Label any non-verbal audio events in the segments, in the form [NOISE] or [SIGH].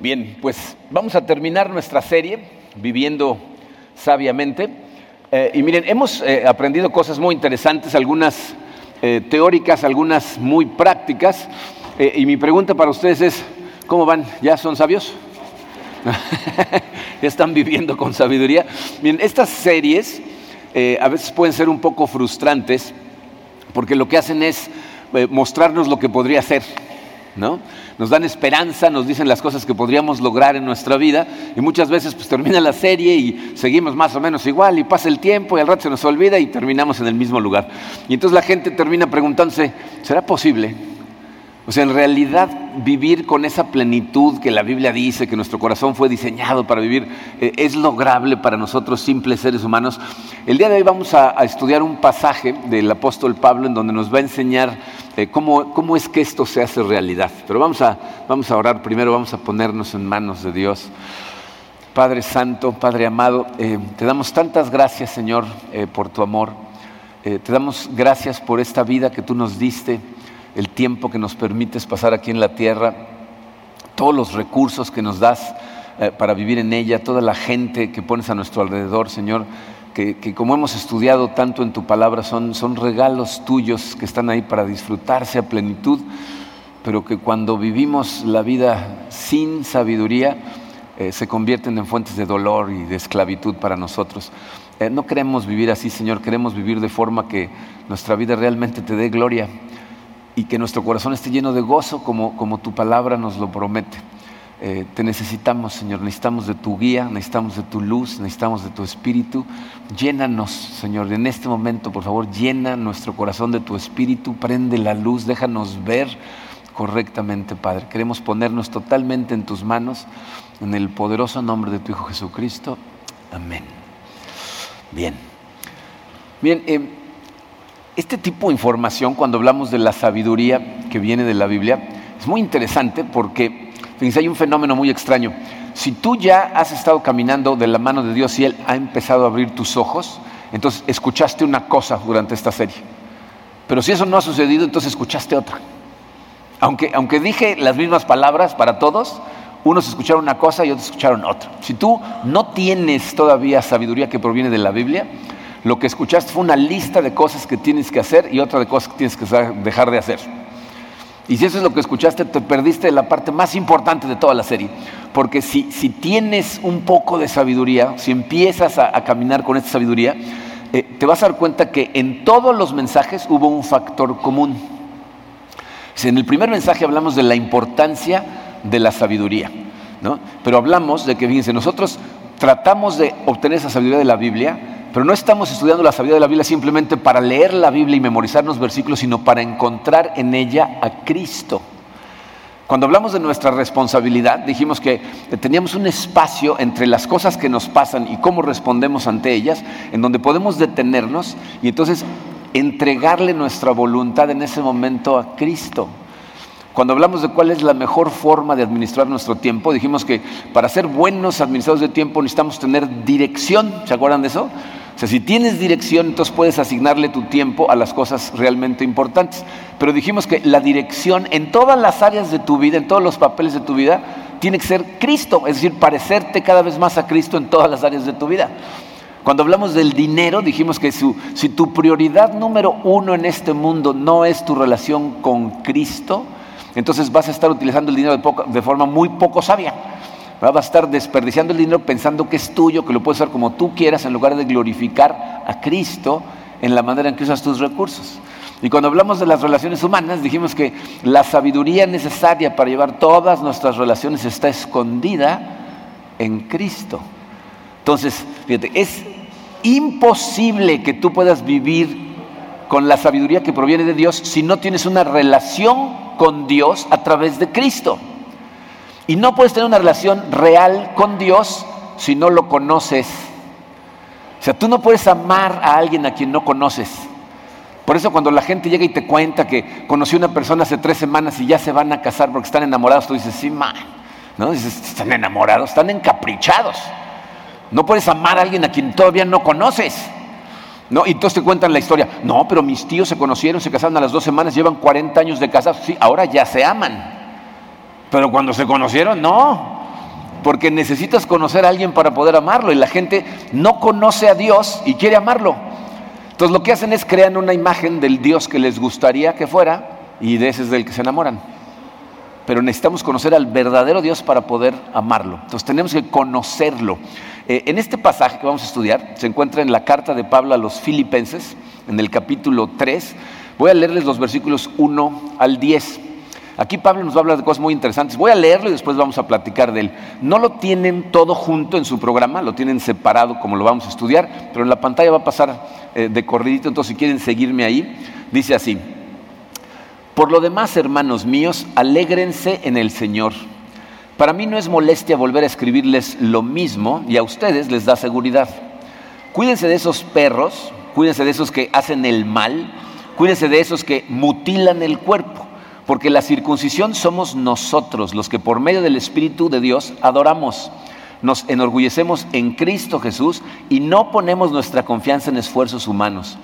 Bien, pues vamos a terminar nuestra serie, Viviendo Sabiamente. Eh, y miren, hemos eh, aprendido cosas muy interesantes, algunas eh, teóricas, algunas muy prácticas. y mi pregunta para ustedes es, ¿cómo van? ¿Ya son sabios? [LAUGHS] ¿Ya están viviendo con sabiduría? Miren, estas series a veces pueden ser un poco frustrantes porque lo que hacen es mostrarnos lo que podría ser. ¿no? Nos dan esperanza, nos dicen las cosas que podríamos lograr en nuestra vida y muchas veces pues termina la serie y seguimos más o menos igual y pasa el tiempo y al rato se nos olvida y terminamos en el mismo lugar. Y entonces la gente termina preguntándose, ¿será posible? O sea, en realidad vivir con esa plenitud que la Biblia dice, que nuestro corazón fue diseñado para vivir, eh, es lograble para nosotros simples seres humanos. El día de hoy vamos a, estudiar un pasaje del apóstol Pablo en donde nos va a enseñar eh, cómo, cómo, es que esto se hace realidad. Pero vamos a, vamos a orar primero, vamos a ponernos en manos de Dios. Padre Santo, Padre amado, eh, te damos tantas gracias, Señor, por tu amor. te damos gracias por esta vida que tú nos diste el tiempo que nos permites pasar aquí en la tierra, todos los recursos que nos das eh, para vivir en ella, toda la gente que pones a nuestro alrededor, Señor, que, como hemos estudiado tanto en tu palabra, son, regalos tuyos que están ahí para disfrutarse a plenitud, pero que cuando vivimos la vida sin sabiduría, eh, se convierten en fuentes de dolor y de esclavitud para nosotros. Eh, no queremos vivir así, Señor, queremos vivir de forma que nuestra vida realmente te dé gloria y que nuestro corazón esté lleno de gozo como, como tu palabra nos lo promete. Eh, te necesitamos, Señor, necesitamos de tu guía, necesitamos de tu luz, necesitamos de tu espíritu. Llénanos, Señor, en este momento, por favor, llena nuestro corazón de tu espíritu, prende la luz, déjanos ver correctamente, Padre. Queremos ponernos totalmente en tus manos, en el poderoso nombre de tu Hijo Jesucristo. Amén. Bien. Bien, eh, este tipo de información, cuando hablamos de la sabiduría que viene de la Biblia, es muy interesante porque, fíjense, hay un fenómeno muy extraño. Si tú ya has estado caminando de la mano de Dios y Él ha empezado a abrir tus ojos, entonces escuchaste una cosa durante esta serie. Pero si eso no ha sucedido, entonces escuchaste otra. Aunque, aunque dije las mismas palabras para todos, unos escucharon una cosa y otros escucharon otra. Si tú no tienes todavía sabiduría que proviene de la Biblia, lo que escuchaste fue una lista de cosas que tienes que hacer y otra de cosas que tienes que dejar de hacer. Y si eso es lo que escuchaste, te perdiste la parte más importante de toda la serie. Porque si, tienes un poco de sabiduría, si empiezas a, caminar con esta sabiduría, eh, te vas a dar cuenta que en todos los mensajes hubo un factor común. En el primer mensaje hablamos de la importancia de la sabiduría, ¿no? pero hablamos de que, fíjense, nosotros tratamos de obtener esa sabiduría de la Biblia pero no estamos estudiando la sabiduría de la Biblia simplemente para leer la Biblia y memorizarnos versículos, sino para encontrar en ella a Cristo. Cuando hablamos de nuestra responsabilidad, dijimos que teníamos un espacio entre las cosas que nos pasan y cómo respondemos ante ellas, en donde podemos detenernos y entonces entregarle nuestra voluntad en ese momento a Cristo. Cuando hablamos de cuál es la mejor forma de administrar nuestro tiempo, dijimos que para ser buenos administradores de tiempo necesitamos tener dirección. ¿Se acuerdan de eso? O sea, si tienes dirección, entonces puedes asignarle tu tiempo a las cosas realmente importantes. Pero dijimos que la dirección en todas las áreas de tu vida, en todos los papeles de tu vida, tiene que ser Cristo, es decir, parecerte cada vez más a Cristo en todas las áreas de tu vida. Cuando hablamos del dinero, dijimos que si tu prioridad número uno en este mundo no es tu relación con Cristo, entonces vas a estar utilizando el dinero de, forma muy poco sabia. Vas a estar desperdiciando el dinero pensando que es tuyo, que lo puedes usar como tú quieras, en lugar de glorificar a Cristo en la manera en que usas tus recursos. Y cuando hablamos de las relaciones humanas, dijimos que la sabiduría necesaria para llevar todas nuestras relaciones está escondida en Cristo. Entonces, fíjate, es imposible que tú puedas vivir con la sabiduría que proviene de Dios si no tienes una relación con Dios a través de Cristo. Y no puedes tener una relación real con Dios si no lo conoces. O sea, tú no puedes amar a alguien a quien no conoces. Por eso cuando la gente llega y te cuenta que conoció a una persona hace tres semanas y ya se van a casar porque están enamorados, tú dices, sí, ma. ¿No? Dices, están enamorados, están encaprichados. No puedes amar a alguien a quien todavía no conoces. ¿No? Y entonces te cuentan la historia. No, pero mis tíos se conocieron, se casaron a las dos semanas, llevan 40 años de casados. Sí, ahora ya se aman. Pero cuando se conocieron, no. porque necesitas conocer a alguien para poder amarlo y la gente no conoce a Dios y quiere amarlo. Entonces lo que hacen es crean una imagen del Dios que les gustaría que fuera y de ese es del que se enamoran. Pero necesitamos conocer al verdadero Dios para poder amarlo. Entonces tenemos que conocerlo. Eh, en este pasaje que vamos a estudiar se encuentra en la carta de Pablo a los filipenses, en el capítulo 3. Voy a leerles los versículos 1 al 10. Aquí Pablo nos va a hablar de cosas muy interesantes. Voy a leerlo y después vamos a platicar de él. No lo tienen todo junto en su programa, lo tienen separado como lo vamos a estudiar, pero en la pantalla va a pasar eh, de corridito, entonces si quieren seguirme ahí, dice así. Por lo demás, hermanos míos, alégrense en el Señor. Para mí no es molestia volver a escribirles lo mismo y a ustedes les da seguridad. Cuídense de esos perros, cuídense de esos que hacen el mal, cuídense de esos que mutilan el cuerpo porque la circuncisión somos nosotros los que por medio del Espíritu de Dios adoramos. Nos enorgullecemos en Cristo Jesús y no ponemos nuestra confianza en esfuerzos humanos.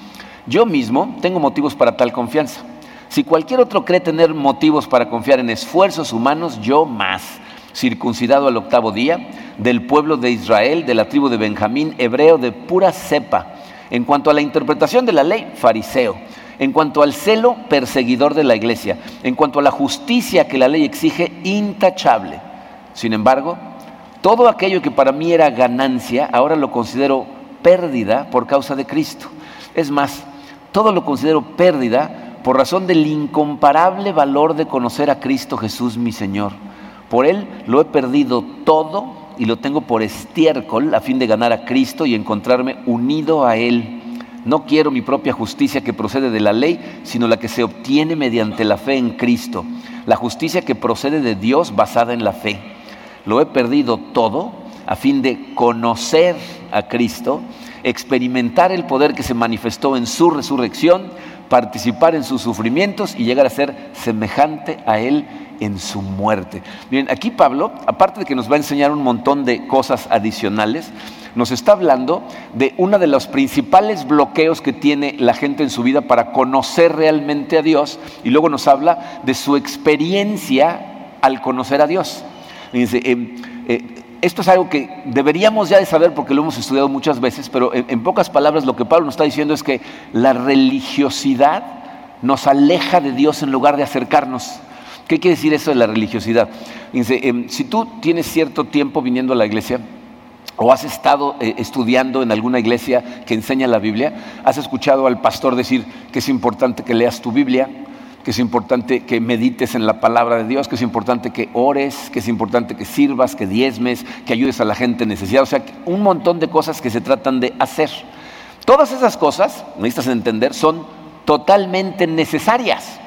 Yo mismo tengo motivos para tal confianza. Si cualquier otro cree tener motivos para confiar en esfuerzos humanos, yo más. Circuncidado al octavo día, del pueblo de Israel, de la tribu de Benjamín, hebreo de pura cepa. En cuanto a la interpretación de la ley, fariseo en cuanto al celo, perseguidor de la iglesia. En cuanto a la justicia que la ley exige, intachable. Sin embargo, todo aquello que para mí era ganancia, ahora lo considero pérdida por causa de Cristo. Es más, todo lo considero pérdida por razón del incomparable valor de conocer a Cristo Jesús mi Señor. Por Él lo he perdido todo y lo tengo por estiércol a fin de ganar a Cristo y encontrarme unido a Él no quiero mi propia justicia que procede de la ley, sino la que se obtiene mediante la fe en Cristo, la justicia que procede de Dios basada en la fe. Lo he perdido todo a fin de conocer a Cristo, experimentar el poder que se manifestó en su resurrección, participar en sus sufrimientos y llegar a ser semejante a Él en su muerte. Miren, aquí Pablo, aparte de que nos va a enseñar un montón de cosas adicionales, nos está hablando de uno de los principales bloqueos que tiene la gente en su vida para conocer realmente a Dios y luego nos habla de su experiencia al conocer a Dios. Em, eh, esto es algo que deberíamos ya de saber porque lo hemos estudiado muchas veces, pero en, en pocas palabras lo que Pablo nos está diciendo es que la religiosidad nos aleja de Dios en lugar de acercarnos. ¿Qué quiere decir eso de la religiosidad? Dice, em, si tú tienes cierto tiempo viniendo a la iglesia, o has estado eh, estudiando en alguna iglesia que enseña la Biblia, has escuchado al pastor decir que es importante que leas tu Biblia, que es importante que medites en la palabra de Dios, que es importante que ores, que es importante que sirvas, que diezmes, que ayudes a la gente necesitada, o sea, un montón de cosas que se tratan de hacer. Todas esas cosas, necesitas entender, son totalmente necesarias.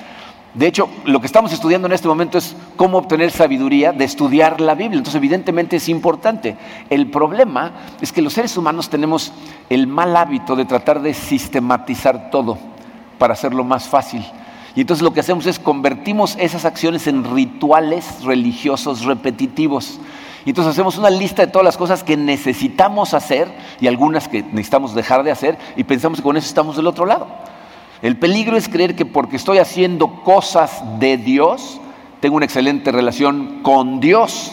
De hecho, lo que estamos estudiando en este momento es cómo obtener sabiduría de estudiar la Biblia. Entonces, evidentemente es importante. El problema es que los seres humanos tenemos el mal hábito de tratar de sistematizar todo para hacerlo más fácil. Y entonces lo que hacemos es convertimos esas acciones en rituales religiosos repetitivos. Y entonces hacemos una lista de todas las cosas que necesitamos hacer y algunas que necesitamos dejar de hacer y pensamos que con eso estamos del otro lado. El peligro es creer que porque estoy haciendo cosas de Dios, tengo una excelente relación con Dios.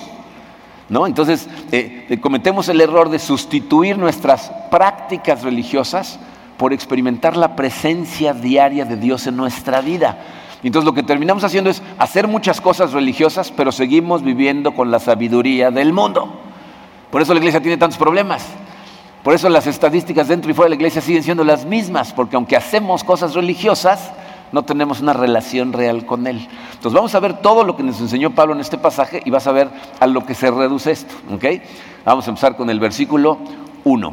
¿no? Entonces, eh, cometemos el error de sustituir nuestras prácticas religiosas por experimentar la presencia diaria de Dios en nuestra vida. Entonces lo que terminamos haciendo es hacer muchas cosas religiosas, pero seguimos viviendo con la sabiduría del mundo. Por eso la iglesia tiene tantos problemas. Por eso las estadísticas dentro y fuera de la iglesia siguen siendo las mismas, porque aunque hacemos cosas religiosas, no tenemos una relación real con Él. Entonces vamos a ver todo lo que nos enseñó Pablo en este pasaje y vas a ver a lo que se reduce esto. Vamos a empezar con el versículo 1.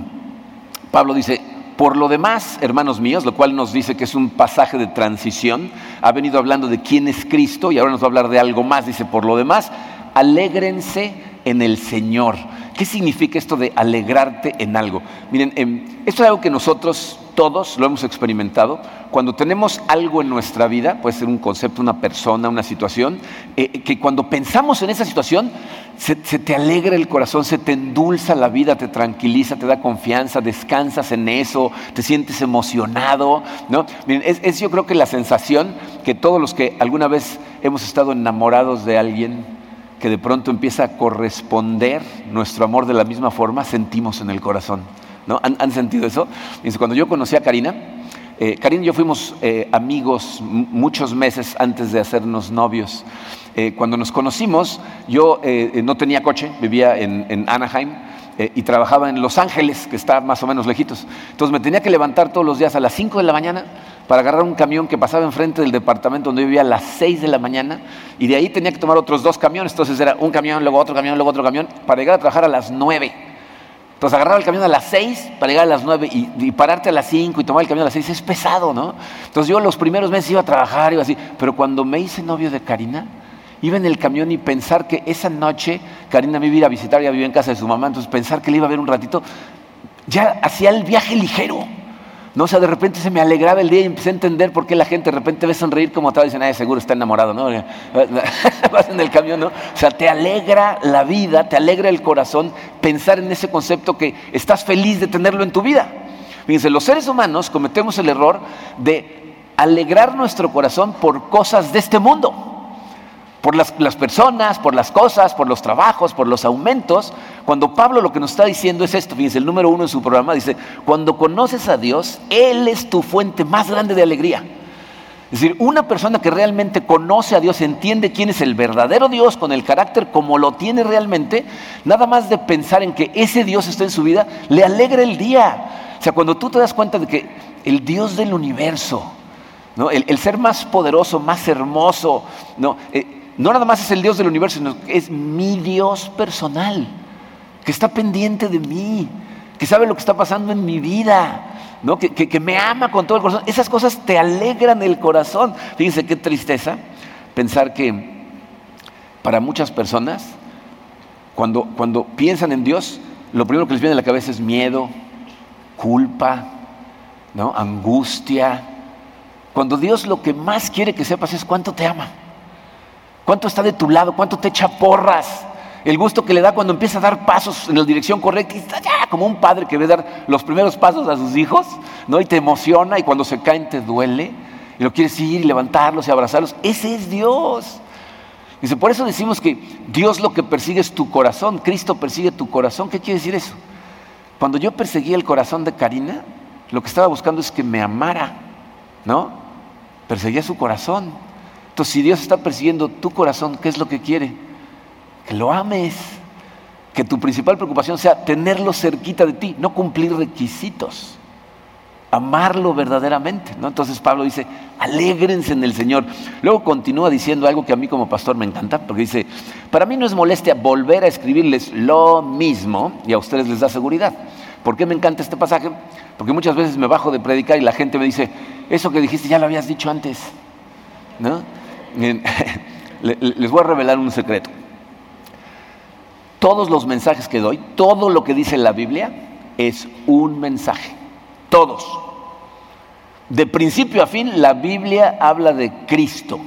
Pablo dice, por lo demás, hermanos míos, lo cual nos dice que es un pasaje de transición, ha venido hablando de quién es Cristo y ahora nos va a hablar de algo más. Dice, por lo demás, alégrense en el Señor. ¿Qué significa esto de alegrarte en algo? Miren, em, esto es algo que nosotros todos lo hemos experimentado. Cuando tenemos algo en nuestra vida, puede ser un concepto, una persona, una situación, eh, que cuando pensamos en esa situación, se, te alegra el corazón, se te endulza la vida, te tranquiliza, te da confianza, descansas en eso, te sientes emocionado. ¿no? Miren, es yo creo que la sensación que todos los que alguna vez hemos estado enamorados de alguien, que de pronto empieza a corresponder nuestro amor de la misma forma, sentimos en el corazón. ¿no? ¿Han, sentido eso? Cuando yo conocí a Karina, eh, Karina y yo fuimos eh, amigos muchos meses antes de hacernos novios. Eh, cuando nos conocimos, yo no tenía coche, vivía en Anaheim eh, y trabajaba en Los Ángeles, que está más o menos lejitos. Entonces me tenía que levantar todos los días a las 5 de la mañana para agarrar un camión que pasaba enfrente del departamento donde vivía a las 6 de la mañana y de ahí tenía que tomar otros dos camiones. Entonces era un camión, luego otro camión, luego otro camión, para llegar a trabajar a las 9. Entonces agarrar el camión a las 6 para llegar a las 9 y, y, pararte a las 5 y tomar el camión a las 6 es pesado, ¿no? Entonces yo los primeros meses iba a trabajar, iba así, pero cuando me hice novio de Karina, iba en el camión y pensar que esa noche Karina me iba a ir a visitar, ya vivía en casa de su mamá, entonces pensar que le iba a ver un ratito, ya hacía el viaje ligero. No, o sea, de repente se me alegraba el día y empecé a entender por qué la gente de repente ve sonreír como estaba y dicen, ay, seguro está enamorado, ¿no? [LAUGHS] Vas en el camión, ¿no? O sea, te alegra la vida, te alegra el corazón pensar en ese concepto que estás feliz de tenerlo en tu vida. Fíjense, los seres humanos cometemos el error de alegrar nuestro corazón por cosas de este mundo por las, personas, por las cosas, por los trabajos, por los aumentos. Cuando Pablo lo que nos está diciendo es esto, fíjense, el número uno en su programa dice, cuando conoces a Dios, Él es tu fuente más grande de alegría. Es decir, una persona que realmente conoce a Dios, entiende quién es el verdadero Dios con el carácter como lo tiene realmente, nada más de pensar en que ese Dios está en su vida, le alegra el día. O sea, cuando tú te das cuenta de que el Dios del universo, ¿no? el, ser más poderoso, más hermoso, ¿no? Eh, no nada más es el Dios del universo, sino que es mi Dios personal, que está pendiente de mí, que sabe lo que está pasando en mi vida, ¿no? que, me ama con todo el corazón. Esas cosas te alegran el corazón. Fíjense qué tristeza pensar que para muchas personas, cuando, piensan en Dios, lo primero que les viene a la cabeza es miedo, culpa, ¿no? angustia. Cuando Dios lo que más quiere que sepas es cuánto te ama. ¿Cuánto está de tu lado? ¿Cuánto te echa porras? El gusto que le da cuando empieza a dar pasos en la dirección correcta y está ya como un padre que ve dar los primeros pasos a sus hijos, ¿no? Y te emociona y cuando se caen te duele y lo quieres ir y levantarlos y abrazarlos. Ese es Dios. Dice, por eso decimos que Dios lo que persigue es tu corazón, Cristo persigue tu corazón. ¿Qué quiere decir eso? Cuando yo perseguía el corazón de Karina, lo que estaba buscando es que me amara, ¿no? Perseguía su corazón. Entonces, si Dios está persiguiendo tu corazón, ¿qué es lo que quiere? Que lo ames. Que tu principal preocupación sea tenerlo cerquita de ti, no cumplir requisitos. Amarlo verdaderamente. ¿no? Entonces Pablo dice, alégrense en el Señor. Luego continúa diciendo algo que a mí como pastor me encanta, porque dice, para mí no es molestia volver a escribirles lo mismo y a ustedes les da seguridad. ¿Por qué me encanta este pasaje? Porque muchas veces me bajo de predicar y la gente me dice, eso que dijiste ya lo habías dicho antes. ¿No? [LAUGHS] les voy a revelar un secreto. Todos los mensajes que doy, todo lo que dice la Biblia es un mensaje. Todos. De principio a fin, la Biblia habla de Cristo.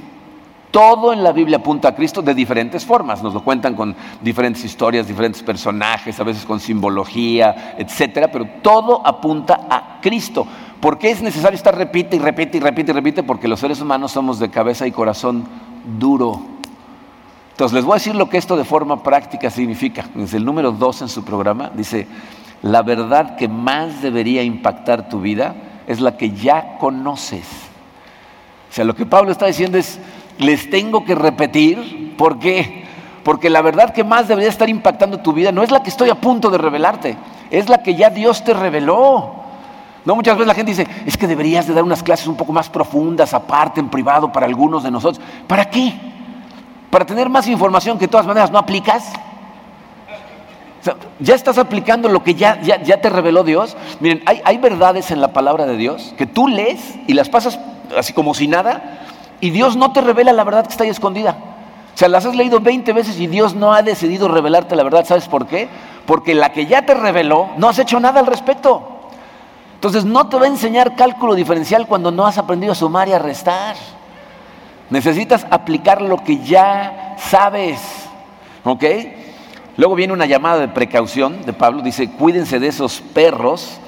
Todo en la Biblia apunta a Cristo de diferentes formas. Nos lo cuentan con diferentes historias, diferentes personajes, a veces con simbología, etcétera, pero todo apunta a Cristo. ¿Por qué es necesario estar repite y repite y repite y repite? Porque los seres humanos somos de cabeza y corazón duro. Entonces les voy a decir lo que esto de forma práctica significa. Desde el número dos en su programa dice, la verdad que más debería impactar tu vida es la que ya conoces. O sea, lo que Pablo está diciendo es, les tengo que repetir, ¿por qué? Porque la verdad que más debería estar impactando tu vida no es la que estoy a punto de revelarte, es la que ya Dios te reveló. No, muchas veces la gente dice, es que deberías de dar unas clases un poco más profundas, aparte, en privado, para algunos de nosotros. ¿Para qué? ¿Para tener más información que de todas maneras no aplicas? ya estás aplicando lo que ya, ya, te reveló Dios. Miren, hay, hay verdades en la palabra de Dios que tú lees y las pasas así como si nada, y Dios no te revela la verdad que está ahí escondida. O sea, las has leído 20 veces y Dios no ha decidido revelarte la verdad. ¿Sabes por qué? Porque la que ya te reveló, no has hecho nada al respecto. Entonces no te va a enseñar cálculo diferencial cuando no has aprendido a sumar y a restar. Necesitas aplicar lo que ya sabes. ¿Ok? Luego viene una llamada de precaución de Pablo. Dice, cuídense de esos perros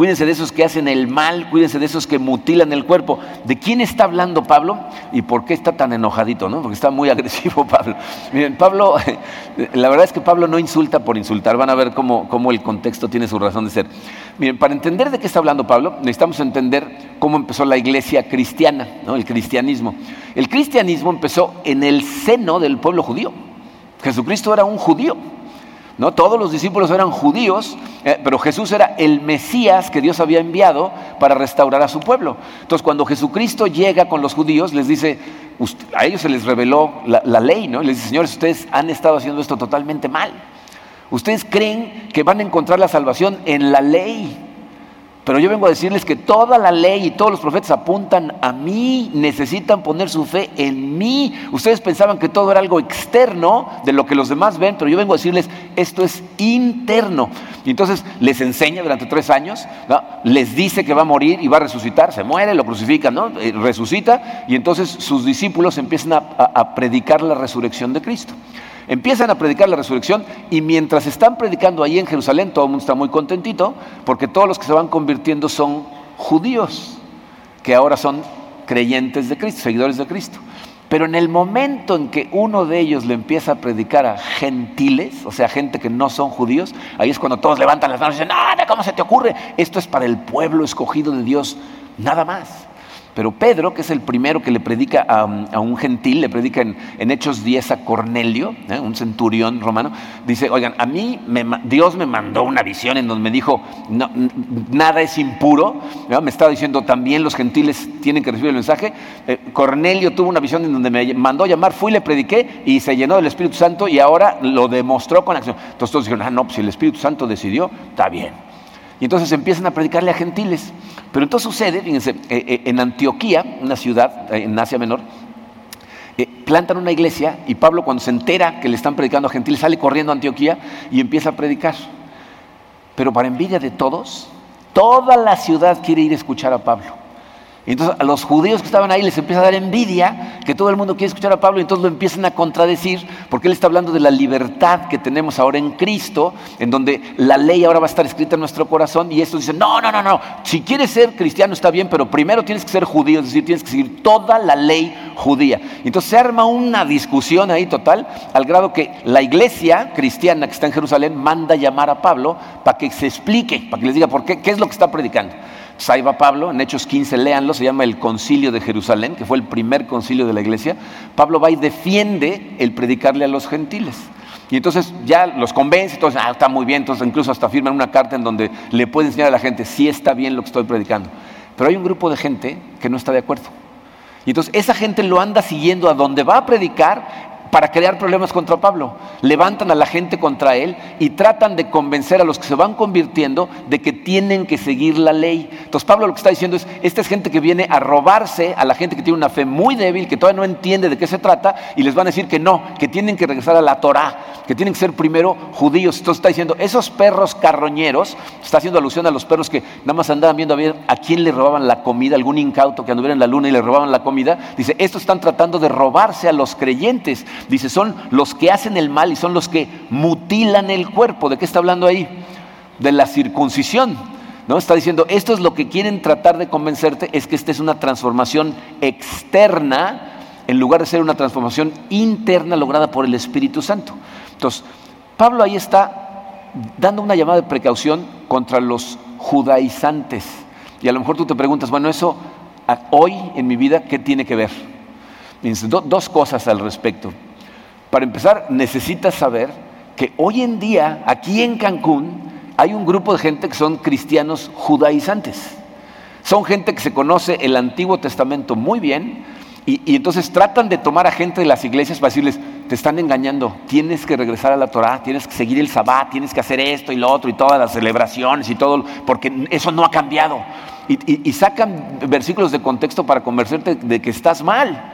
cuídense de esos que hacen el mal, cuídense de esos que mutilan el cuerpo. ¿De quién está hablando Pablo y por qué está tan enojadito? ¿no? Porque está muy [LAUGHS] agresivo Pablo. Miren, Pablo, [LAUGHS] la verdad es que Pablo no insulta por insultar, van a ver cómo, cómo el contexto tiene su razón de ser. Miren, para entender de qué está hablando Pablo, necesitamos entender cómo empezó la iglesia cristiana, ¿no? el cristianismo. El cristianismo empezó en el seno del pueblo judío. Jesucristo era un judío. ¿No? Todos los discípulos eran judíos, eh, pero Jesús era el Mesías que Dios había enviado para restaurar a su pueblo. Entonces, cuando Jesucristo llega con los judíos, les dice, a ellos se les reveló la, ley, ¿no? Les dice, señores, ustedes han estado haciendo esto totalmente mal. Ustedes creen que van a encontrar la salvación en la ley. Pero yo vengo a decirles que toda la ley y todos los profetas apuntan a mí, necesitan poner su fe en mí. Ustedes pensaban que todo era algo externo de lo que los demás ven, pero yo vengo a decirles, esto es interno. Y entonces les enseña durante tres años, les dice que va a morir y va a resucitar, se muere, lo crucifican, ¿no? Eh, resucita, y entonces sus discípulos empiezan a predicar la resurrección de Cristo. Empiezan a predicar la resurrección y mientras están predicando ahí en Jerusalén, todo el mundo está muy contentito porque todos los que se van convirtiendo son judíos, que ahora son creyentes de Cristo, seguidores de Cristo. Pero en el momento en que uno de ellos le empieza a predicar a gentiles, o sea, gente que no son judíos, ahí es cuando todos levantan las manos y dicen, nada, ¿cómo se te ocurre? Esto es para el pueblo escogido de Dios, nada más. Pero Pedro, que es el primero que le predica a, un gentil, le predica en, Hechos 10 a Cornelio, ¿eh? un centurión romano, dice, oigan, a mí Dios me mandó una visión en donde me dijo, nada es impuro, me estaba diciendo, también los gentiles tienen que recibir el mensaje. Eh, Cornelio tuvo una visión en donde me mandó llamar, fui, le prediqué y se llenó del Espíritu Santo y ahora lo demostró con acción. Entonces todos dijeron, ah, no, pues si el Espíritu Santo decidió, está bien. Y entonces empiezan a predicarle a gentiles. Pero entonces sucede, fíjense, eh, eh, en Antioquía, una ciudad eh, en Asia Menor, plantan una iglesia y Pablo cuando se entera que le están predicando a gentiles sale corriendo a Antioquía y empieza a predicar. Pero para envidia de todos, toda la ciudad quiere ir a escuchar a Pablo. Entonces a los judíos que estaban ahí les empieza a dar envidia que todo el mundo quiere escuchar a Pablo y entonces lo empiezan a contradecir porque él está hablando de la libertad que tenemos ahora en Cristo, en donde la ley ahora va a estar escrita en nuestro corazón y estos dicen, no, no, no, no, si quieres ser cristiano está bien, pero primero tienes que ser judío, es decir, tienes que seguir toda la ley judía. Entonces se arma una discusión ahí total al grado que la iglesia cristiana que está en Jerusalén manda llamar a Pablo para que se explique, para que les diga por qué, qué es lo que está predicando. Saiba Pablo, en Hechos 15, léanlo, se llama el Concilio de Jerusalén, que fue el primer concilio de la iglesia. Pablo va y defiende el predicarle a los gentiles. Y entonces ya los convence, entonces, ah, está muy bien, entonces incluso hasta firman una carta en donde le puede enseñar a la gente, si está bien lo que estoy predicando. Pero hay un grupo de gente que no está de acuerdo. Y entonces esa gente lo anda siguiendo a donde va a predicar para crear problemas contra Pablo. Levantan a la gente contra él y tratan de convencer a los que se van convirtiendo de que tienen que seguir la ley. Entonces Pablo lo que está diciendo es, esta es gente que viene a robarse a la gente que tiene una fe muy débil, que todavía no entiende de qué se trata, y les van a decir que no, que tienen que regresar a la Torah, que tienen que ser primero judíos. Entonces está diciendo, esos perros carroñeros, está haciendo alusión a los perros que nada más andaban viendo a ver a quién le robaban la comida, algún incauto que anduviera en la luna y le robaban la comida. Dice, estos están tratando de robarse a los creyentes. Dice, son los que hacen el mal y son los que mutilan el cuerpo. ¿De qué está hablando ahí? De la circuncisión. ¿No? Está diciendo, esto es lo que quieren tratar de convencerte, es que esta es una transformación externa en lugar de ser una transformación interna lograda por el Espíritu Santo. Entonces, Pablo ahí está dando una llamada de precaución contra los judaizantes. Y a lo mejor tú te preguntas, bueno, eso hoy en mi vida, ¿qué tiene que ver? dos cosas al respecto. Para empezar, necesitas saber que hoy en día, aquí en Cancún, hay un grupo de gente que son cristianos judaizantes. Son gente que se conoce el Antiguo Testamento muy bien y, entonces tratan de tomar a gente de las iglesias para decirles, te están engañando, tienes que regresar a la Torah, tienes que seguir el Sabbat, tienes que hacer esto y lo otro y todas las celebraciones y todo, porque eso no ha cambiado. Y, sacan versículos de contexto para convencerte de que estás mal.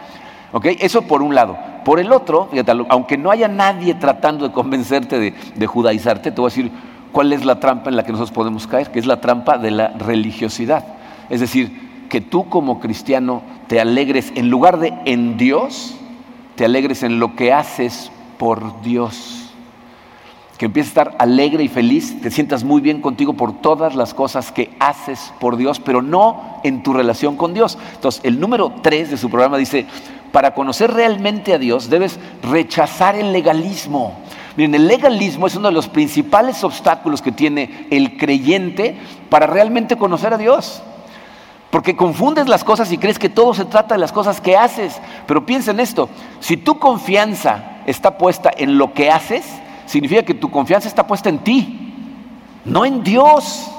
Eso por un lado. Por el otro, fíjate, aunque no haya nadie tratando de convencerte de, judaizarte, te voy a decir cuál es la trampa en la que nosotros podemos caer, que es la trampa de la religiosidad. Es decir, que tú como cristiano te alegres, en lugar de en Dios, te alegres en lo que haces por Dios. Que empieces a estar alegre y feliz, te sientas muy bien contigo por todas las cosas que haces por Dios, pero no en tu relación con Dios. Entonces, el número 3 de su programa dice, para conocer realmente a Dios debes rechazar el legalismo. Miren, el legalismo es uno de los principales obstáculos que tiene el creyente para realmente conocer a Dios. Porque confundes las cosas y crees que todo se trata de las cosas que haces. Pero piensa en esto, si tu confianza está puesta en lo que haces, significa que tu confianza está puesta en ti, no en Dios.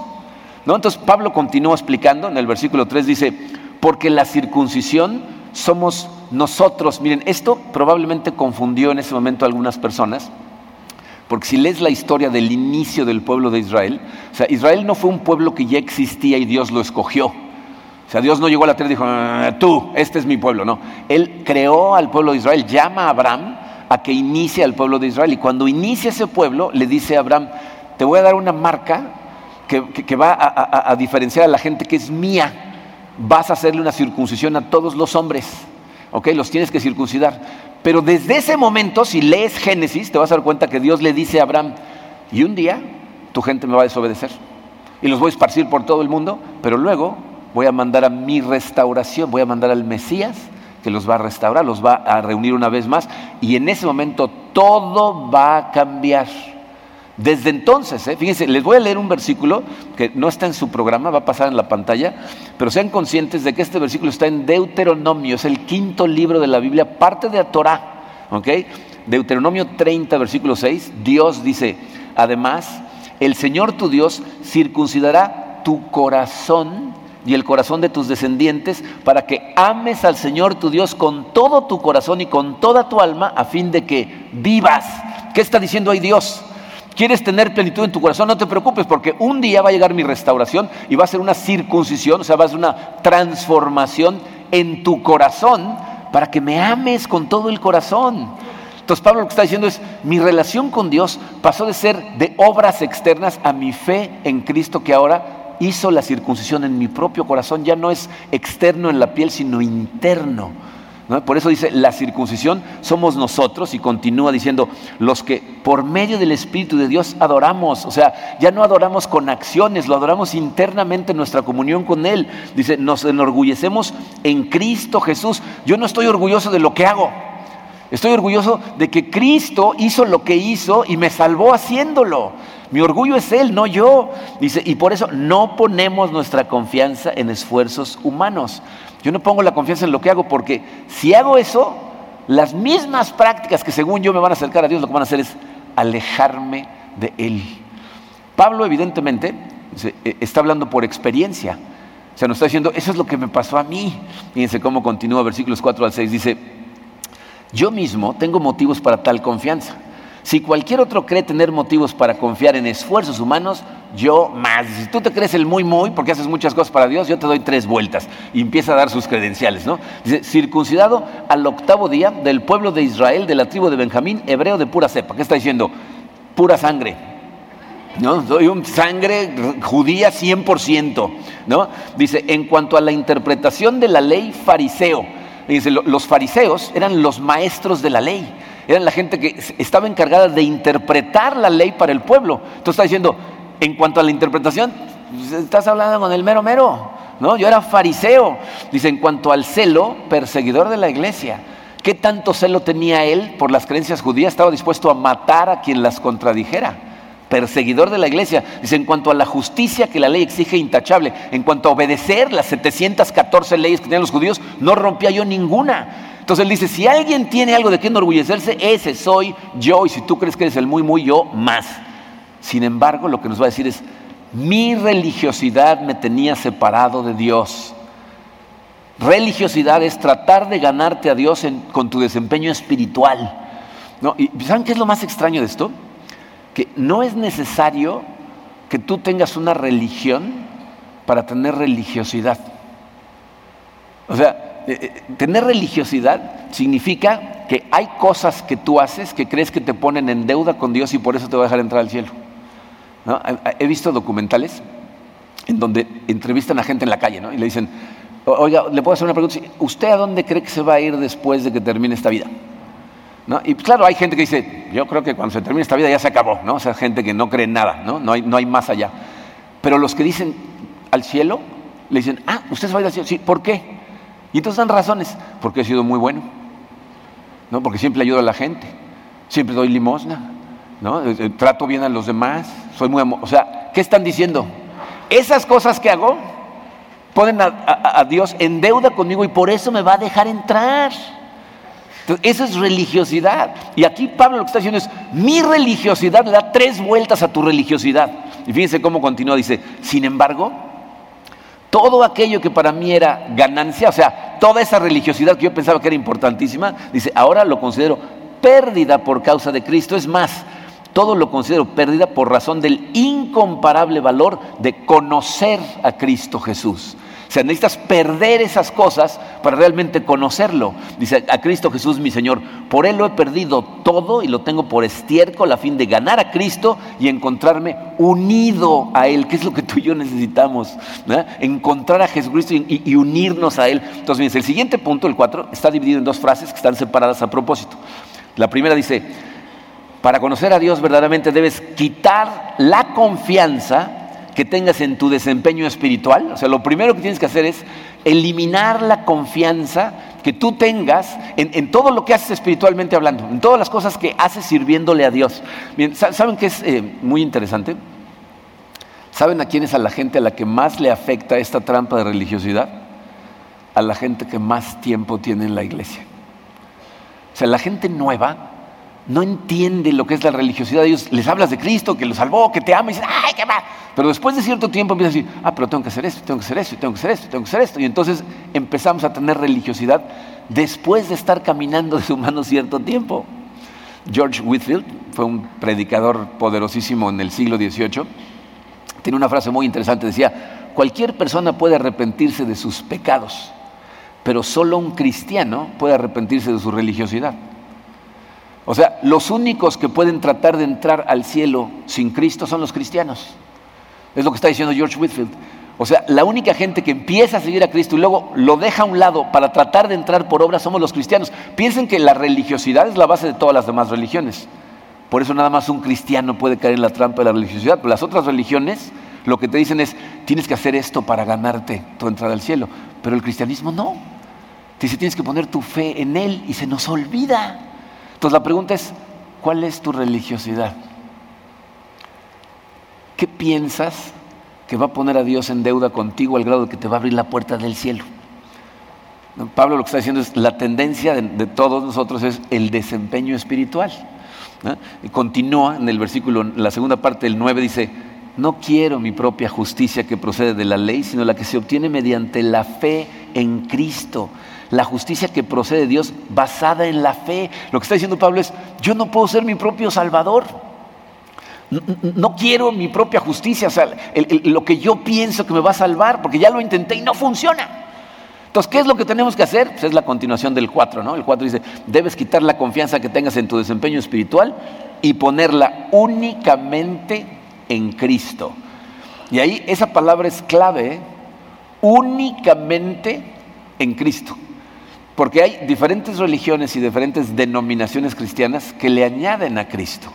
¿No? Entonces Pablo continúa explicando en el versículo 3, dice, porque la circuncisión somos nosotros. Miren, esto probablemente confundió en ese momento a algunas personas, porque si lees la historia del inicio del pueblo de Israel, o sea, Israel no fue un pueblo que ya existía y Dios lo escogió. O sea, Dios no llegó a la tierra y dijo, ah, tú, este es mi pueblo. No, Él creó al pueblo de Israel, llama a Abraham a que inicie al pueblo de Israel. Y cuando inicia ese pueblo, le dice a Abraham, te voy a dar una marca que, va a, a diferenciar a la gente que es mía. Vas a hacerle una circuncisión a todos los hombres. ¿Ok? Los tienes que circuncidar. Pero desde ese momento, si lees Génesis, te vas a dar cuenta que Dios le dice a Abraham, y un día tu gente me va a desobedecer. Y los voy a esparcir por todo el mundo, pero luego voy a mandar a mi restauración, voy a mandar al Mesías que los va a restaurar, los va a reunir una vez más y en ese momento todo va a cambiar. Desde entonces, ¿eh? fíjense, les voy a leer un versículo que no está en su programa, va a pasar en la pantalla, pero sean conscientes de que este versículo está en Deuteronomio, es el quinto libro de la Biblia, parte de la Torah, ¿ok? Deuteronomio 30, versículo 6, Dios dice, además, el Señor tu Dios circuncidará tu corazón y el corazón de tus descendientes, para que ames al Señor tu Dios con todo tu corazón y con toda tu alma, a fin de que vivas. ¿Qué está diciendo ahí Dios? ¿Quieres tener plenitud en tu corazón? No te preocupes, porque un día va a llegar mi restauración y va a ser una circuncisión, o sea, va a ser una transformación en tu corazón para que me ames con todo el corazón. Entonces Pablo lo que está diciendo es, mi relación con Dios pasó de ser de obras externas a mi fe en Cristo que ahora hizo la circuncisión en mi propio corazón, ya no es externo en la piel, sino interno. Por eso dice, la circuncisión somos nosotros y continúa diciendo, los que por medio del Espíritu de Dios adoramos, o sea, ya no adoramos con acciones, lo adoramos internamente en nuestra comunión con Él. Dice, nos enorgullecemos en Cristo Jesús. Yo no estoy orgulloso de lo que hago, estoy orgulloso de que Cristo hizo lo que hizo y me salvó haciéndolo. Mi orgullo es Él, no yo. Dice, y por eso no ponemos nuestra confianza en esfuerzos humanos. Yo no pongo la confianza en lo que hago porque si hago eso, las mismas prácticas que según yo me van a acercar a Dios, lo que van a hacer es alejarme de Él. Pablo evidentemente eh, está hablando por experiencia. O sea, nos está diciendo, eso es lo que me pasó a mí. Fíjense cómo continúa versículos 4 al 6. Dice, yo mismo tengo motivos para tal confianza. Si cualquier otro cree tener motivos para confiar en esfuerzos humanos, yo más. Si tú te crees el muy, muy, porque haces muchas cosas para Dios, yo te doy tres vueltas. Y empieza a dar sus credenciales, ¿no? Dice, circuncidado al octavo día del pueblo de Israel, de la tribu de Benjamín, hebreo de pura cepa. ¿Qué está diciendo? Pura sangre. ¿No? Soy un sangre judía 100%, ¿no? Dice, en cuanto a la interpretación de la ley fariseo, dice, los fariseos eran los maestros de la ley eran la gente que estaba encargada de interpretar la ley para el pueblo. Entonces está diciendo, en cuanto a la interpretación, pues, estás hablando con el mero mero, ¿no? Yo era fariseo. Dice, en cuanto al celo, perseguidor de la iglesia. ¿Qué tanto celo tenía él por las creencias judías? Estaba dispuesto a matar a quien las contradijera. Perseguidor de la iglesia. Dice, en cuanto a la justicia que la ley exige intachable, en cuanto a obedecer las 714 leyes que tenían los judíos, no rompía yo ninguna. Entonces él dice, si alguien tiene algo de qué enorgullecerse, ese soy yo. Y si tú crees que eres el muy, muy yo, más. Sin embargo, lo que nos va a decir es, mi religiosidad me tenía separado de Dios. Religiosidad es tratar de ganarte a Dios con tu desempeño espiritual. ¿No? ¿Y saben qué es lo más extraño de esto? Que no es necesario que tú tengas una religión para tener religiosidad. O sea, eh, eh, tener religiosidad significa que hay cosas que tú haces que crees que te ponen en deuda con Dios y por eso te va a dejar entrar al cielo. He visto documentales en donde entrevistan a gente en la calle y le dicen, oiga, le puedo hacer una pregunta, ¿usted a dónde cree que se va a ir después de que termine esta vida? ¿No? Y claro, hay gente que dice, yo creo que cuando se termine esta vida ya se acabó, ¿no? O sea, gente que no cree en nada, ¿no? No hay, no hay más allá. Pero los que dicen al cielo, le dicen, ah, usted se va a ir al cielo. Sí, ¿por qué? Y entonces dan razones, porque he sido muy bueno, ¿no? Porque siempre ayudo a la gente, siempre doy limosna, ¿no? Eh, eh, trato bien a los demás, soy muy amor. O sea, ¿qué están diciendo? Esas cosas que hago ponen a, Dios en deuda conmigo y por eso me va a dejar entrar. Eso es religiosidad. Y aquí Pablo lo que está diciendo es, mi religiosidad le da tres vueltas a tu religiosidad. Y fíjense cómo continúa, dice, sin embargo, todo aquello que para mí era ganancia, o sea, toda esa religiosidad que yo pensaba que era importantísima, dice, ahora lo considero pérdida por causa de Cristo. Es más, todo lo considero pérdida por razón del incomparable valor de conocer a Cristo Jesús. Sea, necesitas perder esas cosas para realmente conocerlo. Dice a Cristo Jesús, mi Señor, por Él lo he perdido todo y lo tengo por estiércol a fin de ganar a Cristo y encontrarme unido a Él, que es lo que tú y yo necesitamos. Encontrar a Jesucristo y, y, unirnos a Él. Entonces, el siguiente punto, el 4, está dividido en dos frases que están separadas a propósito. La primera dice, para conocer a Dios verdaderamente debes quitar la confianza que tengas en tu desempeño espiritual. O sea, lo primero que tienes que hacer es eliminar la confianza que tú tengas en, todo lo que haces espiritualmente hablando, en todas las cosas que haces sirviéndole a Dios. Bien, ¿saben qué es eh, muy interesante? ¿Saben a quién es a la gente a la que más le afecta esta trampa de religiosidad? A la gente que más tiempo tiene en la iglesia. O sea, la gente nueva no entiende lo que es la religiosidad. Ellos les hablas de Cristo, que lo salvó, que te ama, y dicen, ¡ay, qué va! Pero después de cierto tiempo empiezan a decir, ah, pero tengo que hacer esto, tengo que hacer esto, tengo que hacer esto, tengo que hacer esto. Y entonces empezamos a tener religiosidad después de estar caminando de su mano cierto tiempo. George Whitfield fue un predicador poderosísimo en el siglo XVIII. Tiene una frase muy interesante, decía, cualquier persona puede arrepentirse de sus pecados, pero solo un cristiano puede arrepentirse de su religiosidad. O sea, los únicos que pueden tratar de entrar al cielo sin Cristo son los cristianos. Es lo que está diciendo George Whitfield. O sea, la única gente que empieza a seguir a Cristo y luego lo deja a un lado para tratar de entrar por obra somos los cristianos. Piensen que la religiosidad es la base de todas las demás religiones. Por eso nada más un cristiano puede caer en la trampa de la religiosidad. Pero las otras religiones lo que te dicen es, tienes que hacer esto para ganarte tu entrada al cielo. Pero el cristianismo no. Te dice, tienes que poner tu fe en Él y se nos olvida. Entonces la pregunta es, ¿cuál es tu religiosidad? ¿Qué piensas que va a poner a Dios en deuda contigo al grado de que te va a abrir la puerta del cielo? Pablo lo que está diciendo es, la tendencia de, todos nosotros es el desempeño espiritual. Y continúa en el versículo, en la segunda parte del 9 dice, no quiero mi propia justicia que procede de la ley, sino la que se obtiene mediante la fe en Cristo la justicia que procede de Dios basada en la fe. Lo que está diciendo Pablo es, yo no puedo ser mi propio salvador. No, quiero mi propia justicia, o sea, lo que yo pienso que me va a salvar, porque ya lo intenté y no funciona. Entonces, ¿qué es lo que tenemos que hacer? Pues es la continuación del 4, ¿no? El 4 dice, debes quitar la confianza que tengas en tu desempeño espiritual y ponerla únicamente en Cristo. Y ahí esa palabra es clave, ¿eh? únicamente en Cristo. Porque hay diferentes religiones y diferentes denominaciones cristianas que le añaden a Cristo.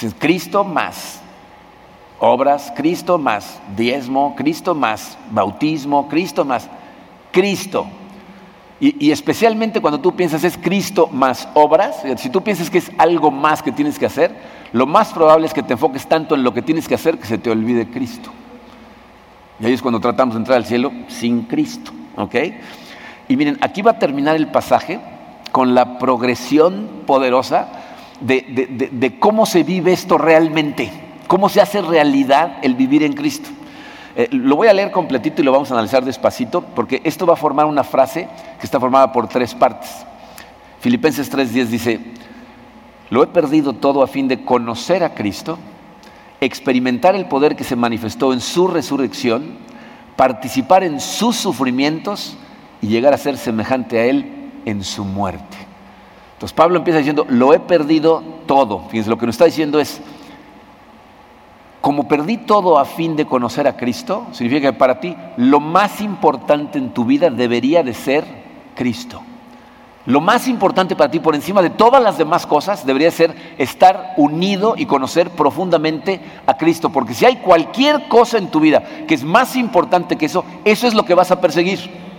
Es Cristo más obras, Cristo más diezmo, Cristo más bautismo, Cristo más Cristo. Y, y, especialmente cuando tú piensas es Cristo más obras, si tú piensas que es algo más que tienes que hacer, lo más probable es que te enfoques tanto en lo que tienes que hacer que se te olvide Cristo. Y ahí es cuando tratamos de entrar al cielo sin Cristo. ¿Ok? Y miren, aquí va a terminar el pasaje con la progresión poderosa de, cómo se vive esto realmente, cómo se hace realidad el vivir en Cristo. Eh, lo voy a leer completito y lo vamos a analizar despacito, porque esto va a formar una frase que está formada por tres partes. Filipenses 3:10 dice, lo he perdido todo a fin de conocer a Cristo, experimentar el poder que se manifestó en su resurrección, participar en sus sufrimientos, y llegar a ser semejante a Él en su muerte. Entonces Pablo empieza diciendo, lo he perdido todo. Fíjense, lo que nos está diciendo es, como perdí todo a fin de conocer a Cristo, significa que para ti lo más importante en tu vida debería de ser Cristo. Lo más importante para ti, por encima de todas las demás cosas, debería ser estar unido y conocer profundamente a Cristo. Porque si hay cualquier cosa en tu vida que es más importante que eso, eso es lo que vas a perseguir.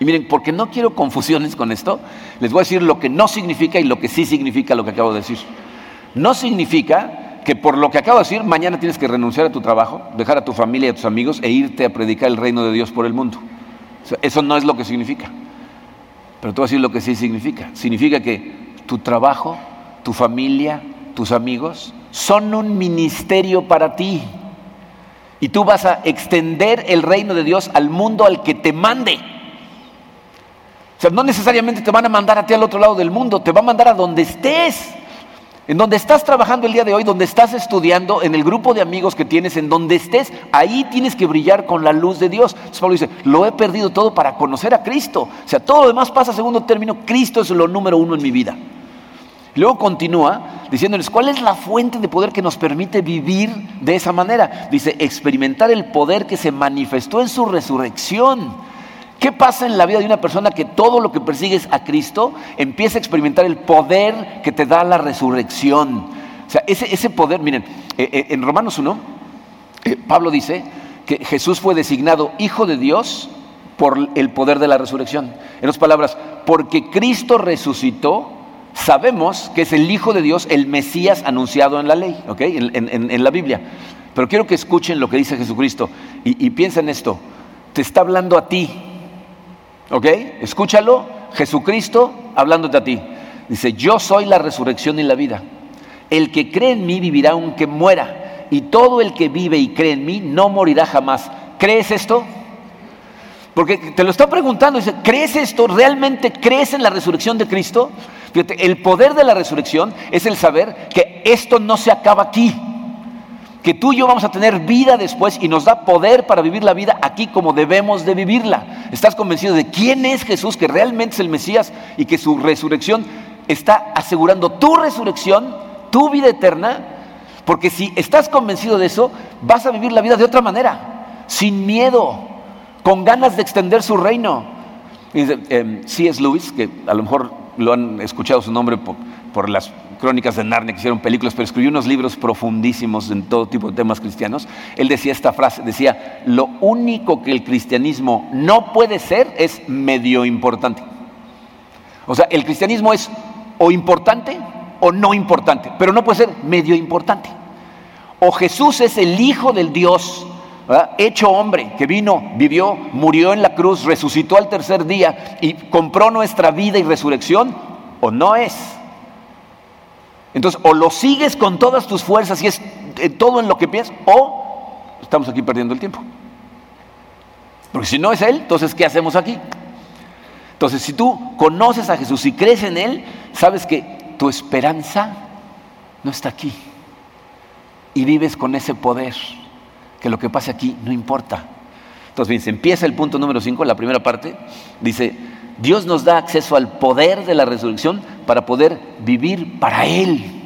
Y miren, porque no quiero confusiones con esto, les voy a decir lo que no significa y lo que sí significa lo que acabo de decir. No significa que por lo que acabo de decir, mañana tienes que renunciar a tu trabajo, dejar a tu familia y a tus amigos e irte a predicar el reino de Dios por el mundo. eso no es lo que significa. Pero te voy a decir lo que sí significa. Significa que tu trabajo, tu familia, tus amigos son un ministerio para ti. Y tú vas a extender el reino de Dios al mundo al que te mande. O sea, no necesariamente te van a mandar a ti al otro lado del mundo, te va a mandar a donde estés. En donde estás trabajando el día de hoy, donde estás estudiando, en el grupo de amigos que tienes, en donde estés, ahí tienes que brillar con la luz de Dios. Entonces Pablo dice, lo he perdido todo para conocer a Cristo. O sea, todo lo demás pasa a segundo término, Cristo es lo número uno en mi vida. luego continúa diciéndoles, ¿cuál es la fuente de poder que nos permite vivir de esa manera? Dice, experimentar el poder que se manifestó en su resurrección ¿Qué pasa en la vida de una persona que todo lo que persigue es a Cristo? Empieza a experimentar el poder que te da la resurrección. O sea, ese, poder, miren, eh, eh, en Romanos 1, eh, Pablo dice que Jesús fue designado Hijo de Dios por el poder de la resurrección. En otras palabras, porque Cristo resucitó, sabemos que es el Hijo de Dios, el Mesías anunciado en la ley, ¿ok? En, la Biblia. Pero quiero que escuchen lo que dice Jesucristo y, y piensen esto. Te está hablando a ti, ¿Ok? Escúchalo, Jesucristo hablándote a ti. Dice, yo soy la resurrección y la vida. El que cree en mí vivirá aunque muera. Y todo el que vive y cree en mí no morirá jamás. ¿Crees esto? Porque te lo está preguntando, dice, ¿crees esto? ¿Realmente crees en la resurrección de Cristo? Fíjate, el poder de la resurrección es el saber que esto no se acaba aquí que tú y yo vamos a tener vida después y nos da poder para vivir la vida aquí como debemos de vivirla. ¿Estás convencido de quién es Jesús, que realmente es el Mesías y que su resurrección está asegurando tu resurrección, tu vida eterna? Porque si estás convencido de eso, vas a vivir la vida de otra manera, sin miedo, con ganas de extender su reino. Eh, C.S. Lewis, que a lo mejor lo han escuchado su nombre por, por las Crónicas de Narnia, que hicieron películas, pero escribió unos libros profundísimos en todo tipo de temas cristianos. Él decía esta frase, decía, lo único que el cristianismo no puede ser es medio importante. O sea, el cristianismo es o importante o no importante, pero no puede ser medio importante. O Jesús es el Hijo del Dios, hecho hombre, que vino, vivió, murió en la cruz, resucitó al tercer día y compró nuestra vida y resurrección, o no es. Entonces, o lo sigues con todas tus fuerzas y es eh, todo en lo que piensas, o estamos aquí perdiendo el tiempo. Porque si no es Él, entonces, ¿qué hacemos aquí? Entonces, si tú conoces a Jesús y crees en Él, sabes que tu esperanza no está aquí. Y vives con ese poder, que lo que pase aquí no importa. Entonces, bien, empieza el punto número 5, la primera parte, dice, Dios nos da acceso al poder de la resurrección para poder vivir para Él.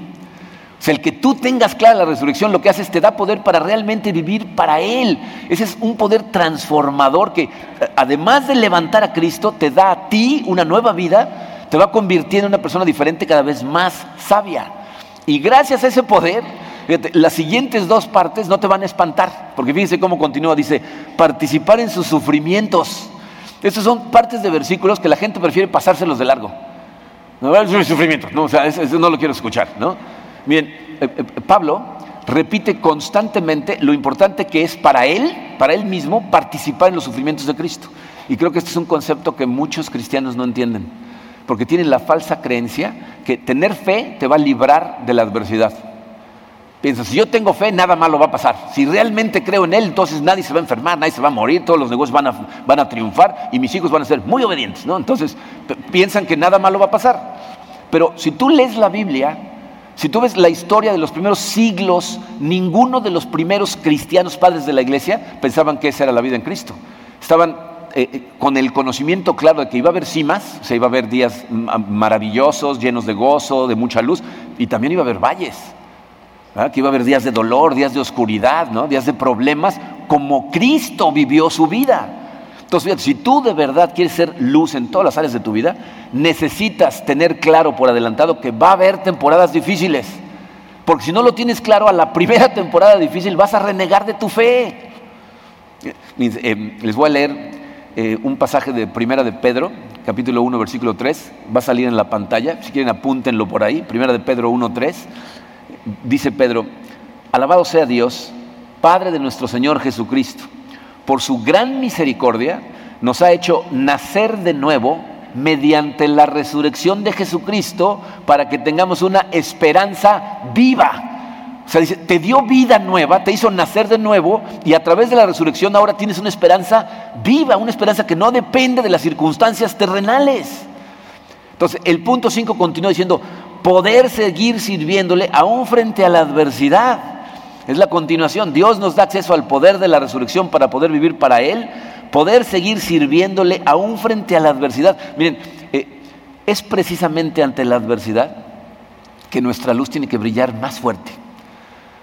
O sea, el que tú tengas clara la resurrección lo que hace es te da poder para realmente vivir para Él. Ese es un poder transformador que además de levantar a Cristo te da a ti una nueva vida, te va convirtiendo en una persona diferente cada vez más sabia. Y gracias a ese poder, las siguientes dos partes no te van a espantar, porque fíjense cómo continúa, dice, participar en sus sufrimientos. Estas son partes de versículos que la gente prefiere pasárselos de largo. No, es sufrimiento. No, o sea, eso, no lo quiero escuchar, ¿no? Bien, eh, eh, Pablo repite constantemente lo importante que es para él, para él mismo, participar en los sufrimientos de Cristo. Y creo que este es un concepto que muchos cristianos no entienden, porque tienen la falsa creencia que tener fe te va a librar de la adversidad. Piensa, si yo tengo fe, nada malo va a pasar. Si realmente creo en Él, entonces nadie se va a enfermar, nadie se va a morir, todos los negocios van a, van a triunfar y mis hijos van a ser muy obedientes. ¿no? Entonces piensan que nada malo va a pasar. Pero si tú lees la Biblia, si tú ves la historia de los primeros siglos, ninguno de los primeros cristianos padres de la iglesia pensaban que esa era la vida en Cristo. Estaban eh, eh, con el conocimiento claro de que iba a haber cimas, o sea, iba a haber días maravillosos, llenos de gozo, de mucha luz, y también iba a haber valles que iba a haber días de dolor, días de oscuridad, ¿no? días de problemas, como Cristo vivió su vida. Entonces, si tú de verdad quieres ser luz en todas las áreas de tu vida, necesitas tener claro por adelantado que va a haber temporadas difíciles. Porque si no lo tienes claro, a la primera [LAUGHS] temporada difícil vas a renegar de tu fe. Eh, les voy a leer eh, un pasaje de Primera de Pedro, capítulo 1, versículo 3. Va a salir en la pantalla. Si quieren, apúntenlo por ahí. Primera de Pedro 1, 3. Dice Pedro, alabado sea Dios, Padre de nuestro Señor Jesucristo por su gran misericordia, nos ha hecho nacer de nuevo mediante la resurrección de Jesucristo para que tengamos una esperanza viva. O sea, dice, te dio vida nueva, te hizo nacer de nuevo y a través de la resurrección ahora tienes una esperanza viva, una esperanza que no depende de las circunstancias terrenales. Entonces, el punto 5 continúa diciendo, poder seguir sirviéndole aún frente a la adversidad. Es la continuación. Dios nos da acceso al poder de la resurrección para poder vivir para Él, poder seguir sirviéndole aún frente a la adversidad. Miren, eh, es precisamente ante la adversidad que nuestra luz tiene que brillar más fuerte.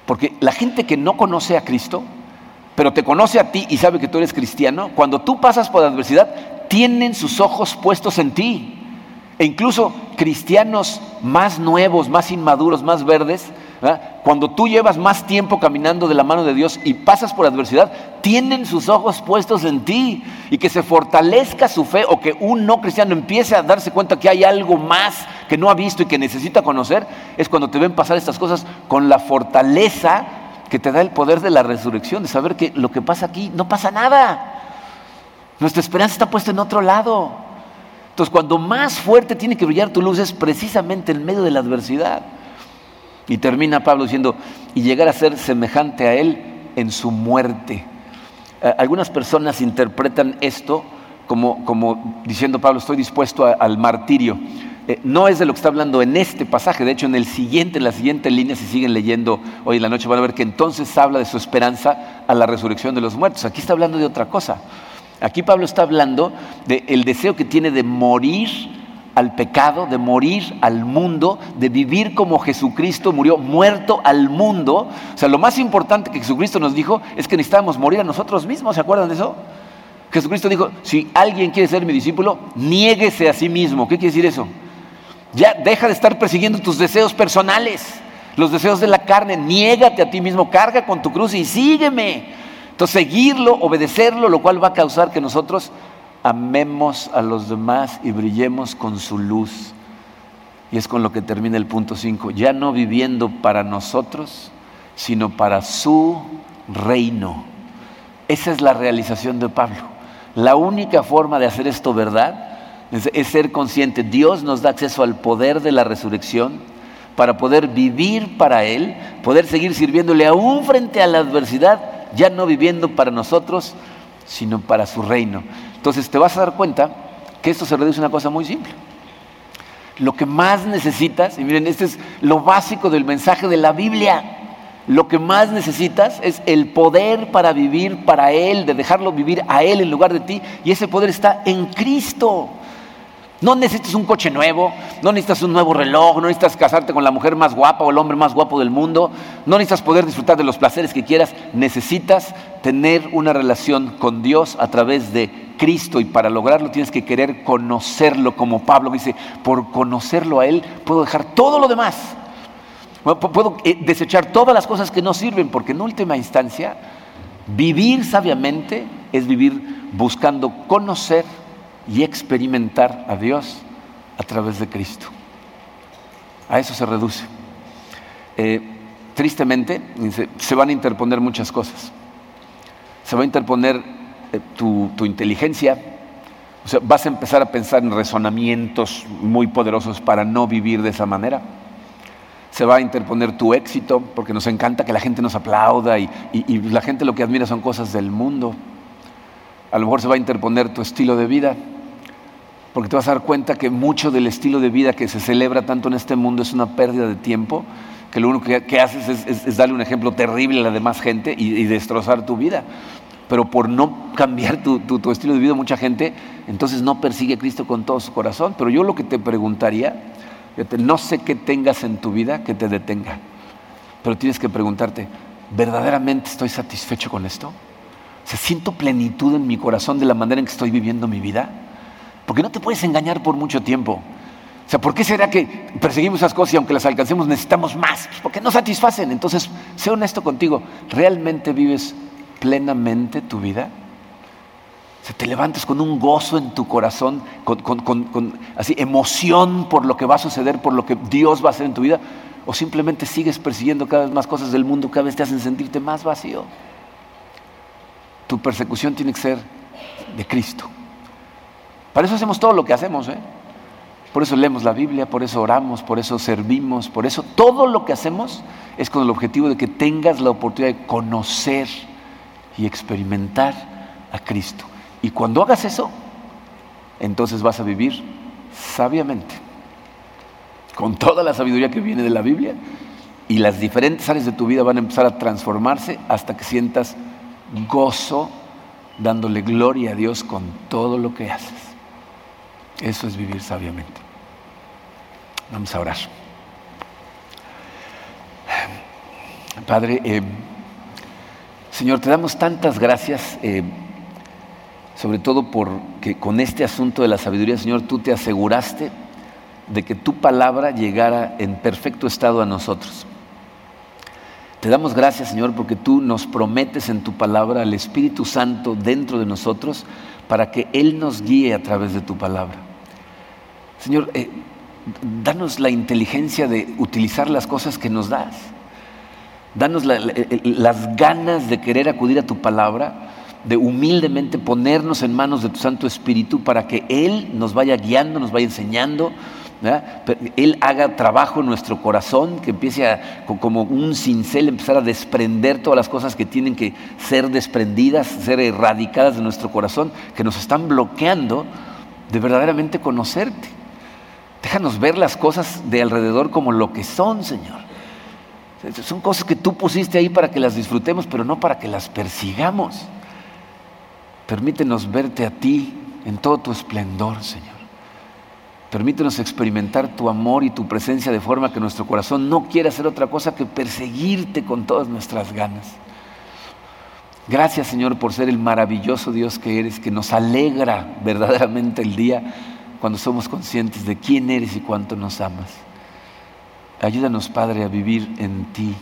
Porque la gente que no conoce a Cristo, pero te conoce a ti y sabe que tú eres cristiano, cuando tú pasas por la adversidad, tienen sus ojos puestos en ti. E incluso cristianos más nuevos, más inmaduros, más verdes, cuando tú llevas más tiempo caminando de la mano de Dios y pasas por adversidad, tienen sus ojos puestos en ti y que se fortalezca su fe o que un no cristiano empiece a darse cuenta que hay algo más que no ha visto y que necesita conocer, es cuando te ven pasar estas cosas con la fortaleza que te da el poder de la resurrección, de saber que lo que pasa aquí no pasa nada. Nuestra esperanza está puesta en otro lado. Entonces, cuando más fuerte tiene que brillar tu luz es precisamente en medio de la adversidad. Y termina Pablo diciendo, y llegar a ser semejante a Él en su muerte. Eh, algunas personas interpretan esto como, como, diciendo Pablo, estoy dispuesto al martirio. Eh, no es de lo que está hablando en este pasaje, de hecho en el siguiente, en la siguiente línea, si siguen leyendo hoy en la noche, van a ver que entonces habla de su esperanza a la resurrección de los muertos. Aquí está hablando de otra cosa. Aquí Pablo está hablando del deseo que tiene de morir al pecado, de morir al mundo, de vivir como Jesucristo murió, muerto al mundo. O sea, lo más importante que Jesucristo nos dijo es que necesitábamos morir a nosotros mismos, ¿se acuerdan de eso? Jesucristo dijo, si alguien quiere ser mi discípulo, niéguese a sí mismo. ¿Qué quiere decir eso? Ya deja de estar persiguiendo tus deseos personales, los deseos de la carne, niégate a ti mismo, carga con tu cruz y sígueme. Entonces, seguirlo, obedecerlo, lo cual va a causar que nosotros amemos a los demás y brillemos con su luz. Y es con lo que termina el punto 5, ya no viviendo para nosotros, sino para su reino. Esa es la realización de Pablo. La única forma de hacer esto verdad es, ser consciente. Dios nos da acceso al poder de la resurrección para poder vivir para Él, poder seguir sirviéndole aún frente a la adversidad, ya no viviendo para nosotros, sino para su reino. Entonces te vas a dar cuenta que esto se reduce a una cosa muy simple. Lo que más necesitas, y miren, este es lo básico del mensaje de la Biblia, lo que más necesitas es el poder para vivir para Él, de dejarlo vivir a Él en lugar de ti, y ese poder está en Cristo. No necesitas un coche nuevo, no necesitas un nuevo reloj, no necesitas casarte con la mujer más guapa o el hombre más guapo del mundo, no necesitas poder disfrutar de los placeres que quieras, necesitas tener una relación con Dios a través de Cristo y para lograrlo tienes que querer conocerlo, como Pablo dice, por conocerlo a Él puedo dejar todo lo demás. Puedo eh, desechar todas las cosas que no sirven, porque en última instancia, vivir sabiamente es vivir buscando conocer y experimentar a Dios a través de Cristo. A eso se reduce. Eh, tristemente, se van a interponer muchas cosas. Se va a interponer eh, tu, inteligencia, o sea, vas a empezar a pensar en razonamientos muy poderosos para no vivir de esa manera. Se va a interponer tu éxito, porque nos encanta que la gente nos aplauda y, y, la gente lo que admira son cosas del mundo. A lo mejor se va a interponer tu estilo de vida, porque te vas a dar cuenta que mucho del estilo de vida que se celebra tanto en este mundo es una pérdida de tiempo, que lo único que, haces es, darle un ejemplo terrible a la demás gente y destrozar tu vida pero por no cambiar tu, estilo de vida, mucha gente entonces no persigue a Cristo con todo su corazón. Pero yo lo que te preguntaría, no sé qué tengas en tu vida que te detenga, pero tienes que preguntarte, ¿verdaderamente estoy satisfecho con esto? O siento plenitud en mi corazón de la manera en que estoy viviendo mi vida. Porque no te puedes engañar por mucho tiempo. O sea, ¿por qué será que perseguimos esas cosas y aunque las alcancemos necesitamos más? Pues porque no satisfacen. Entonces, sé honesto contigo. ¿Realmente vives plenamente tu vida? O te levantes con un gozo en tu corazón, con, así, emoción por lo que va a suceder, por lo que Dios va a hacer en tu vida, o simplemente sigues persiguiendo cada vez más cosas del mundo, cada vez te hacen sentirte más vacío. Tu persecución tiene que ser de Cristo. Para eso hacemos todo lo que hacemos. ¿eh? Por eso leemos la Biblia, por eso oramos, por eso servimos, por eso todo lo que hacemos es con el objetivo de que tengas la oportunidad de conocer y experimentar a Cristo. Y cuando hagas eso, entonces vas a vivir sabiamente, con toda la sabiduría que viene de la Biblia, y las diferentes áreas de tu vida van a empezar a transformarse hasta que sientas gozo dándole gloria a Dios con todo lo que haces. Eso es vivir sabiamente. Vamos a orar. Padre, eh, Señor, te damos tantas gracias. Eh, sobre todo porque con este asunto de la sabiduría, Señor, tú te aseguraste de que tu palabra llegara en perfecto estado a nosotros. Te damos gracias, Señor, porque tú nos prometes en tu palabra al Espíritu Santo dentro de nosotros para que Él nos guíe a través de tu palabra. Señor, eh, danos la inteligencia de utilizar las cosas que nos das. Danos las ganas de querer acudir a tu palabra de humildemente ponernos en manos de tu Santo Espíritu para que Él nos vaya guiando, nos vaya enseñando, Él haga trabajo en nuestro corazón, que empiece a, como un cincel, empezar a desprender todas las cosas que tienen que ser desprendidas, ser erradicadas de nuestro corazón, que nos están bloqueando de verdaderamente conocerte. Déjanos ver las cosas de alrededor como lo que son, Señor. Son cosas que tú pusiste ahí para que las disfrutemos, pero no para que las persigamos. Permítenos verte a ti en todo tu esplendor, Señor. Permítenos experimentar tu amor y tu presencia de forma que nuestro corazón no quiera hacer otra cosa que perseguirte con todas nuestras ganas. Gracias, Señor, por ser el maravilloso Dios que eres, que nos alegra verdaderamente el día cuando somos conscientes de quién eres y cuánto nos amas. Ayúdanos, Padre, a vivir en ti,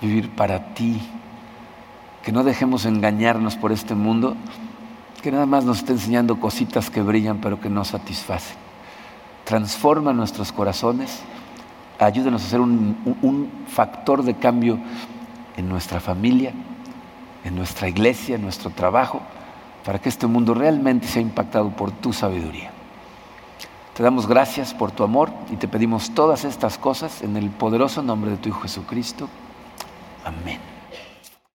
vivir para ti, que no dejemos engañarnos por este mundo, que nada más nos está enseñando cositas que brillan pero que no satisfacen. Transforma nuestros corazones, ayúdanos a ser un, un factor de cambio en nuestra familia, en nuestra iglesia, en nuestro trabajo, para que este mundo realmente sea impactado por tu sabiduría. Te damos gracias por tu amor y te pedimos todas estas cosas en el poderoso nombre de tu Hijo Jesucristo. Amén.